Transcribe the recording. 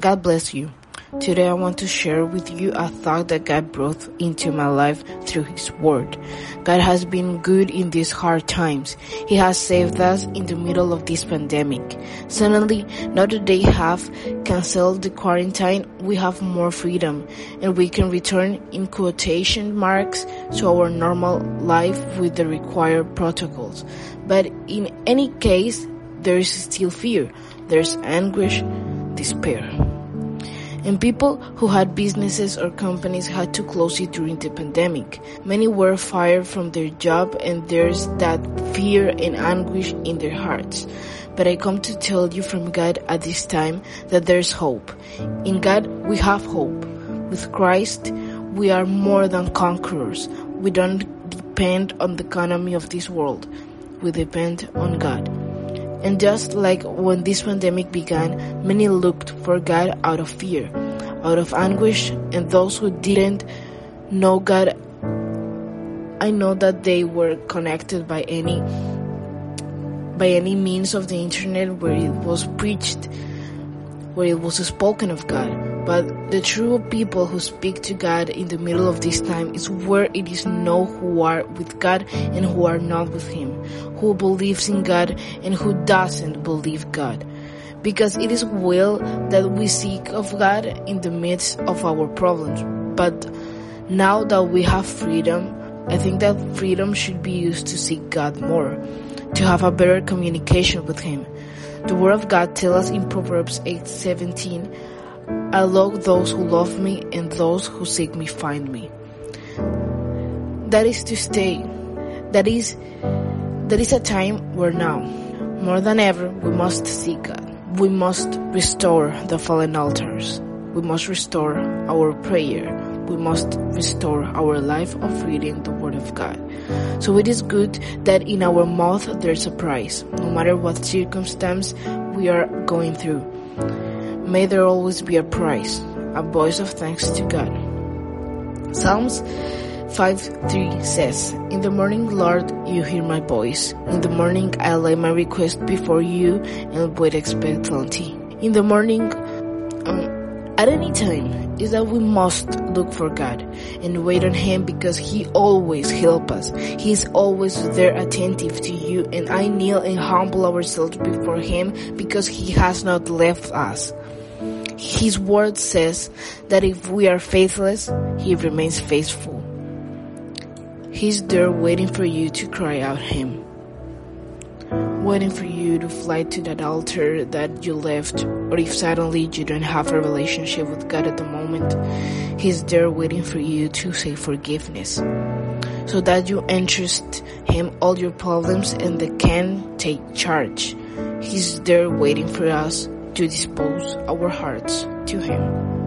God bless you. Today I want to share with you a thought that God brought into my life through His Word. God has been good in these hard times. He has saved us in the middle of this pandemic. Suddenly, now that they have canceled the quarantine, we have more freedom and we can return in quotation marks to our normal life with the required protocols. But in any case, there is still fear. There's anguish despair. And people who had businesses or companies had to close it during the pandemic. Many were fired from their job and there's that fear and anguish in their hearts. But I come to tell you from God at this time that there's hope. In God we have hope. With Christ we are more than conquerors. We don't depend on the economy of this world. We depend on God. And just like when this pandemic began, many looked for God out of fear, out of anguish, and those who didn't know God, I know that they were connected by any by any means of the internet where it was preached, where it was spoken of God. But the true people who speak to God in the middle of this time is where it is know who are with God and who are not with Him, who believes in God and who doesn't believe God. Because it is will that we seek of God in the midst of our problems. But now that we have freedom, I think that freedom should be used to seek God more, to have a better communication with Him. The Word of God tells us in Proverbs 8:17, "I love those who love me, and those who seek me find me." That is to stay. That is that is a time where now, more than ever, we must seek God. We must restore the fallen altars. We must restore our prayer. We must restore our life of reading the Word of God. So it is good that in our mouth there's a price, no matter what circumstance we are going through. May there always be a price, a voice of thanks to God. Psalms 5 3 says, In the morning, Lord, you hear my voice. In the morning, I lay my request before you and wait expectantly. In the morning, um, at any time, is that we must look for God and wait on Him because He always help us. He is always there attentive to you and I kneel and humble ourselves before Him because He has not left us. His word says that if we are faithless, He remains faithful. He's there waiting for you to cry out Him. Waiting for you to fly to that altar that you left, or if suddenly you don't have a relationship with God at the moment, He's there waiting for you to say forgiveness. So that you entrust Him all your problems and they can take charge. He's there waiting for us to dispose our hearts 就很容。